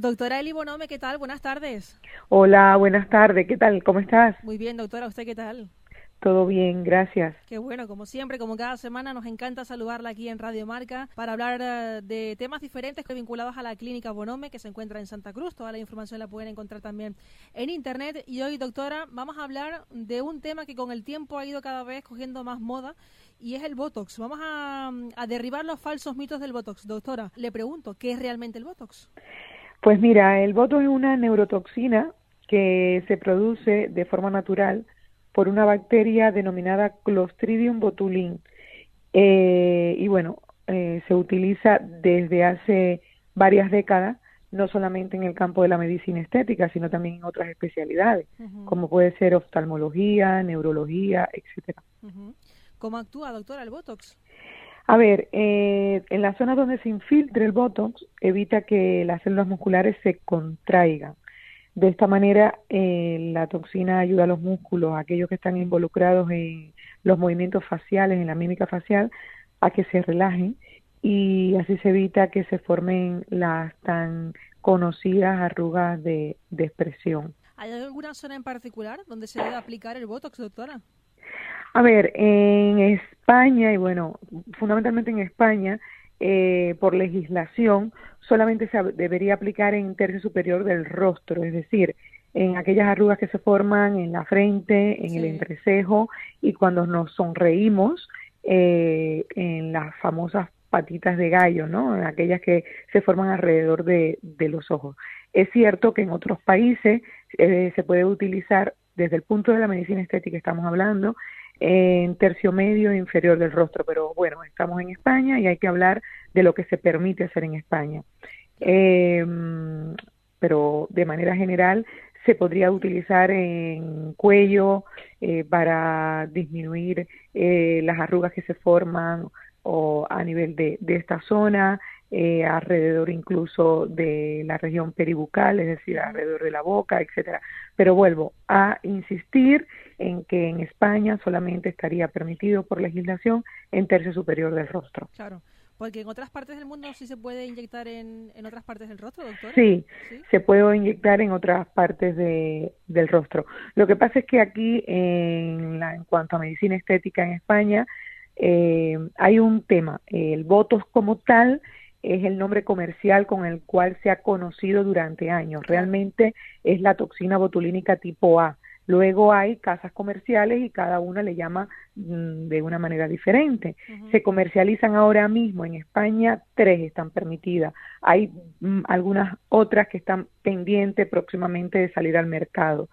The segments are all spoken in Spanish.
Doctora Eli Bonome, ¿qué tal? Buenas tardes. Hola, buenas tardes. ¿Qué tal? ¿Cómo estás? Muy bien, doctora. ¿Usted qué tal? Todo bien, gracias. Qué bueno, como siempre, como cada semana, nos encanta saludarla aquí en Radio Marca para hablar eh, de temas diferentes vinculados a la clínica Bonome que se encuentra en Santa Cruz. Toda la información la pueden encontrar también en internet. Y hoy, doctora, vamos a hablar de un tema que con el tiempo ha ido cada vez cogiendo más moda y es el Botox. Vamos a, a derribar los falsos mitos del Botox. Doctora, le pregunto, ¿qué es realmente el Botox? Pues mira, el botox es una neurotoxina que se produce de forma natural por una bacteria denominada Clostridium botulinum. Eh, y bueno, eh, se utiliza desde hace varias décadas, no solamente en el campo de la medicina estética, sino también en otras especialidades, como puede ser oftalmología, neurología, etcétera. ¿Cómo actúa, doctora, el Botox? A ver, eh, en la zona donde se infiltre el Botox evita que las células musculares se contraigan. De esta manera, eh, la toxina ayuda a los músculos, a aquellos que están involucrados en los movimientos faciales, en la mímica facial, a que se relajen y así se evita que se formen las tan conocidas arrugas de, de expresión. ¿Hay alguna zona en particular donde se debe aplicar el Botox, doctora? A ver, en España, y bueno, fundamentalmente en España, eh, por legislación, solamente se debería aplicar en tercio superior del rostro, es decir, en aquellas arrugas que se forman en la frente, en el entrecejo y cuando nos sonreímos, eh, en las famosas patitas de gallo, ¿no? En aquellas que se forman alrededor de, de los ojos. Es cierto que en otros países eh, se puede utilizar desde el punto de la medicina estética estamos hablando, en tercio medio e inferior del rostro, pero bueno, estamos en España y hay que hablar de lo que se permite hacer en España. Eh, pero de manera general se podría utilizar en cuello eh, para disminuir eh, las arrugas que se forman o a nivel de, de esta zona, eh, alrededor incluso de la región peribucal, es decir, alrededor de la boca, etcétera. Pero vuelvo a insistir en que en España solamente estaría permitido por legislación en tercio superior del rostro. Claro. Porque en otras partes del mundo sí se puede inyectar en, en otras partes del rostro, doctora. Sí, se puede inyectar en otras partes de, del rostro. Lo que pasa es que aquí, en, la, en cuanto a medicina estética en España, eh, hay un tema. El votos como tal es el nombre comercial con el cual se ha conocido durante años. Realmente es la toxina botulínica tipo A. Luego hay casas comerciales y cada una le llama mm, de una manera diferente. Se comercializan ahora mismo en España, tres están permitidas. Hay mm, algunas otras que están pendientes próximamente de salir al mercado.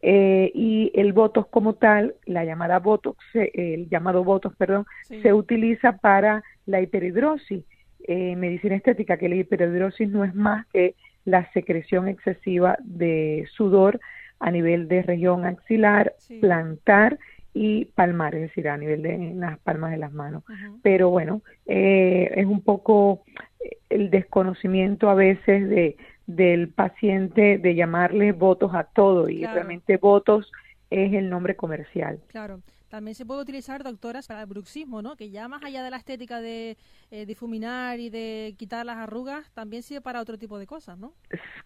Eh, y el Botox como tal, la llamada Botox, el llamado Botox, perdón, se utiliza para la hiperhidrosis eh, medicina estética que la hiperhidrosis no es más que la secreción excesiva de sudor a nivel de región axilar, plantar y palmar, es decir, a nivel de las palmas de las manos. Pero bueno, eh, es un poco el desconocimiento a veces de del paciente de llamarle votos a todo y realmente votos es el nombre comercial. Claro. También se puede utilizar, doctoras, para el bruxismo, ¿no? Que ya más allá de la estética de eh, difuminar y de quitar las arrugas, también sirve para otro tipo de cosas, ¿no?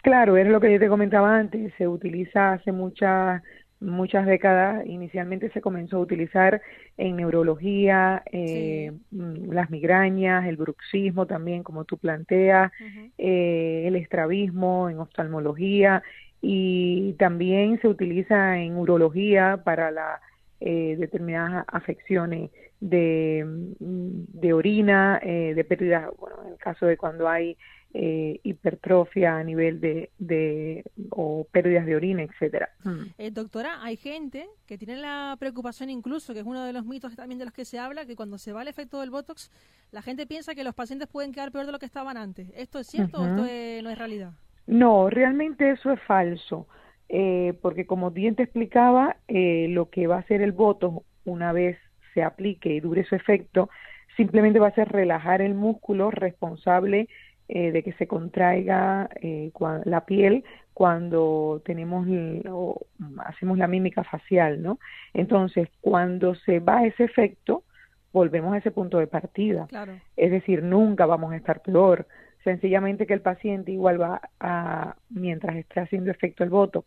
Claro, es lo que yo te comentaba antes. Se utiliza hace muchas muchas décadas. Inicialmente se comenzó a utilizar en neurología, eh, mm, las migrañas, el bruxismo también, como tú planteas, eh, el estrabismo en oftalmología y también se utiliza en urología para la eh, determinadas afecciones de, mm, de orina, eh, de pérdida, bueno, en el caso de cuando hay eh, hipertrofia a nivel de, de o pérdidas de orina, etcétera. Mm. Eh, doctora, hay gente que tiene la preocupación incluso, que es uno de los mitos también de los que se habla, que cuando se va el efecto del Botox, la gente piensa que los pacientes pueden quedar peor de lo que estaban antes. ¿Esto es cierto o esto no es realidad? No, realmente eso es falso eh, porque como bien te explicaba, eh, lo que va a hacer el voto una vez se aplique y dure su efecto, simplemente va a ser relajar el músculo responsable eh, de que se contraiga eh, la piel cuando tenemos o hacemos la mímica facial, ¿no? Entonces, cuando se va ese efecto, volvemos a ese punto de partida. Es decir, nunca vamos a estar peor sencillamente que el paciente igual va a, mientras esté haciendo efecto el Botox,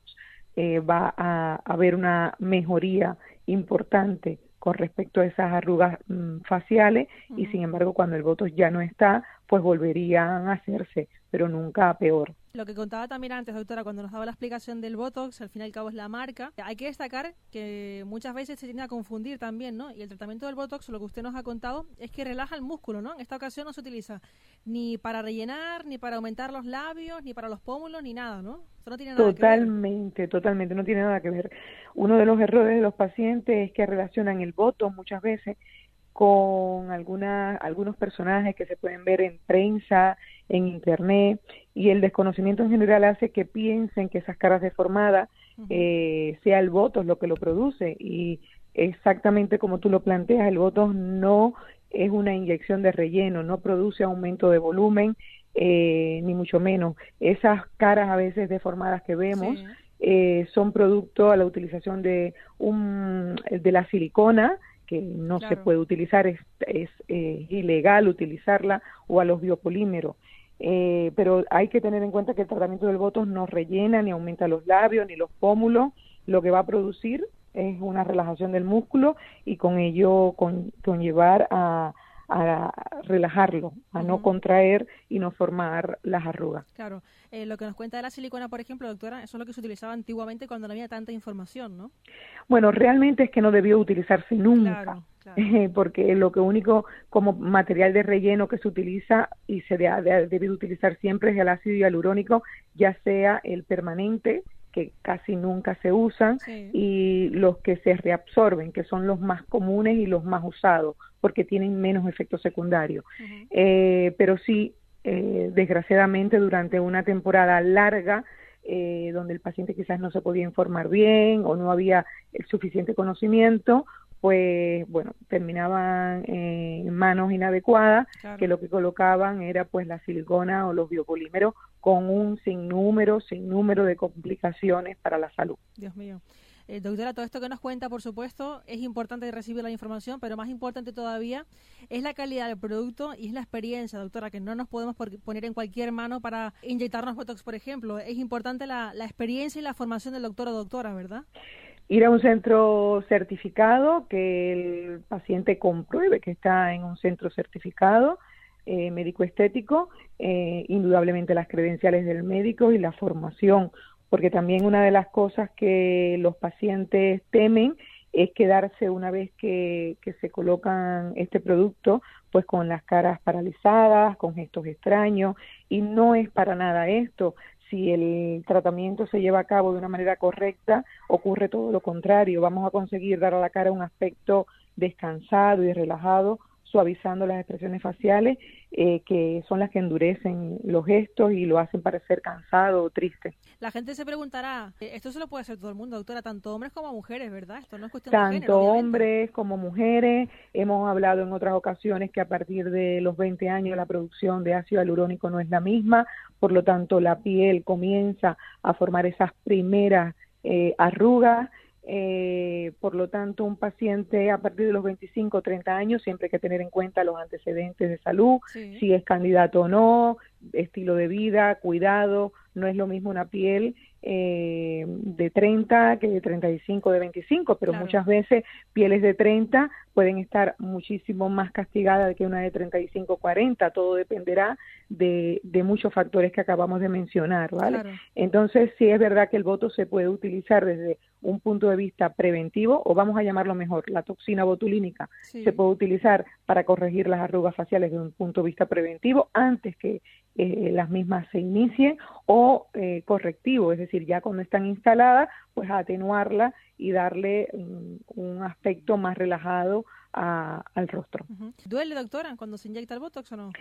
eh, va a haber una mejoría importante con respecto a esas arrugas mm, faciales y sin embargo cuando el Botox ya no está, pues volverían a hacerse, pero nunca a peor. Lo que contaba también antes, doctora, cuando nos daba la explicación del Botox, al fin y al cabo es la marca. Hay que destacar que muchas veces se tiende a confundir también, ¿no? Y el tratamiento del Botox, lo que usted nos ha contado, es que relaja el músculo, ¿no? En esta ocasión no se utiliza ni para rellenar, ni para aumentar los labios, ni para los pómulos, ni nada, ¿no? Eso no tiene nada totalmente, que ver. totalmente, no tiene nada que ver. Uno de los errores de los pacientes es que relacionan el Botox muchas veces con alguna, algunos personajes que se pueden ver en prensa, en internet, y el desconocimiento en general hace que piensen que esas caras deformadas eh, sea el voto lo que lo produce, y exactamente como tú lo planteas, el voto no es una inyección de relleno, no produce aumento de volumen, eh, ni mucho menos. Esas caras a veces deformadas que vemos eh, son producto a la utilización de, un, de la silicona, que no se puede utilizar, es, es eh, ilegal utilizarla, o a los biopolímeros. Eh, pero hay que tener en cuenta que el tratamiento del botox no rellena ni aumenta los labios ni los pómulos, lo que va a producir es una relajación del músculo y con ello con, conllevar a, a relajarlo, a no contraer y no formar las arrugas. Claro, eh, lo que nos cuenta de la silicona, por ejemplo, doctora, eso es lo que se utilizaba antiguamente cuando no había tanta información, ¿no? Bueno, realmente es que no debió utilizarse nunca. porque lo que único como material de relleno que se utiliza y se debe, utilizar siempre es el ácido hialurónico, ya sea el permanente, que casi nunca se usan, y los que se reabsorben, que son los más comunes y los más usados, porque tienen menos efectos secundarios. eh, pero sí, eh, desgraciadamente, durante una temporada larga, eh, donde el paciente quizás no se podía informar bien o no había el suficiente conocimiento, pues bueno, terminaban en manos inadecuadas, que lo que colocaban era pues la silicona o los biopolímeros con un sinnúmero, sinnúmero de complicaciones para la salud. Dios mío. Eh, doctora, todo esto que nos cuenta, por supuesto, es importante recibir la información, pero más importante todavía es la calidad del producto y es la experiencia, doctora, que no nos podemos poner en cualquier mano para inyectarnos Botox, por ejemplo. Es importante la, experiencia y la formación del doctor o doctora, ¿verdad? ir a un centro certificado, que el paciente compruebe que está en un centro certificado eh, médico estético, eh, indudablemente las credenciales del médico y la formación, porque también una de las cosas que los pacientes temen es quedarse una vez que, se colocan este producto, pues con las caras paralizadas, con gestos extraños, y no es para nada esto si el tratamiento se lleva a cabo de una manera correcta, ocurre todo lo contrario. Vamos a conseguir dar a la cara un aspecto descansado y relajado, suavizando las expresiones faciales, eh, que son las que endurecen los gestos y lo hacen parecer cansado o triste. La gente se preguntará, eh, esto se lo puede hacer todo el mundo, doctora, tanto hombres como mujeres, ¿verdad? Esto no es cuestión tanto de género, hombres como mujeres. Hemos hablado en otras ocasiones que a partir de los 20 años la producción de ácido hialurónico no es la misma, por lo tanto la piel comienza a formar esas primeras eh, arrugas eh, por lo tanto, un paciente a partir de los 25 o 30 años siempre hay que tener en cuenta los antecedentes de salud, si es candidato o no, estilo de vida, cuidado, no es lo mismo una piel eh, de 30 que de 35, de 25, pero muchas veces pieles de 30 pueden estar muchísimo más castigadas que una de 35 40, todo dependerá de, de muchos factores que acabamos de mencionar, ¿vale? Entonces, sí es verdad que el voto se puede utilizar desde un punto de vista preventivo, o vamos a llamarlo mejor, la toxina botulínica. Se puede utilizar para corregir las arrugas faciales desde un punto de vista preventivo antes que eh, las mismas se inicien o eh, correctivo, es decir, ya cuando están instaladas, pues atenuarla y darle un, aspecto más relajado al rostro. ¿Duele, doctora, cuando se inyecta el Botox o no?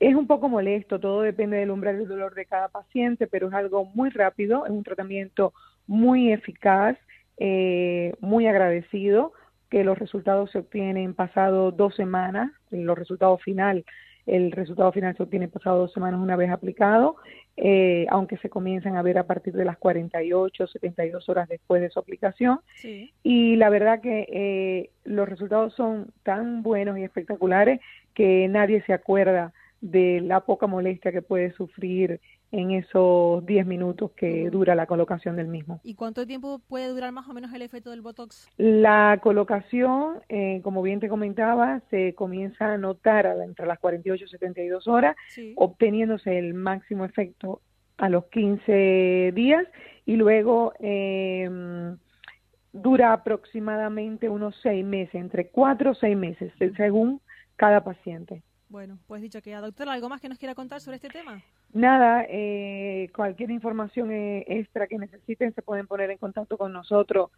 Es un poco molesto, todo depende del umbral del dolor de cada paciente, pero es algo muy rápido, es un tratamiento muy eficaz, eh, muy agradecido, que los resultados se obtienen pasado dos semanas, los resultados final el resultado final se obtiene pasado dos semanas una vez aplicado, eh, aunque se comienzan a ver a partir de las 48, 72 horas después de su aplicación. Y la verdad que eh, los resultados son tan buenos y espectaculares que nadie se acuerda de la poca molestia que puede sufrir en esos 10 minutos que dura la colocación del mismo. ¿Y cuánto tiempo puede durar más o menos el efecto del Botox? La colocación, eh, como bien te comentaba, se comienza a notar entre las 48 y 72 horas, obteniéndose el máximo efecto a los 15 días y luego eh, dura aproximadamente unos 6 meses, entre 4 o 6 meses, según cada paciente. Bueno, pues dicho que, doctora, ¿algo más que nos quiera contar sobre este tema? Nada, eh, cualquier información eh, extra que necesiten se pueden poner en contacto con nosotros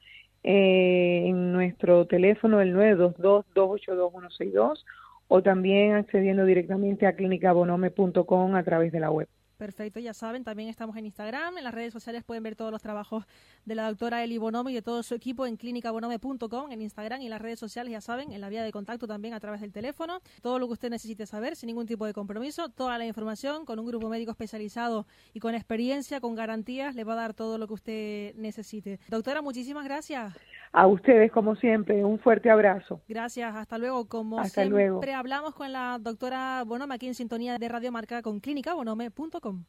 eh, en nuestro teléfono, el 922-282-162, o también accediendo directamente a clinicabonome.com a través de la web. Perfecto, ya saben, también estamos en Instagram, en las redes sociales pueden ver todos los trabajos de la doctora Eli Bonome y de todo su equipo en clinicabonome.com, en Instagram y en las redes sociales, ya saben, en la vía de contacto también a través del teléfono. Todo lo que usted necesite saber, sin ningún tipo de compromiso, toda la información con un grupo médico especializado y con experiencia, con garantías, le va a dar todo lo que usted necesite. Doctora, muchísimas gracias. A ustedes, como siempre, un fuerte abrazo. Gracias, hasta luego. Como siempre, hablamos con la doctora Bonome aquí en sintonía de Radio Marca con clínicabonome.com.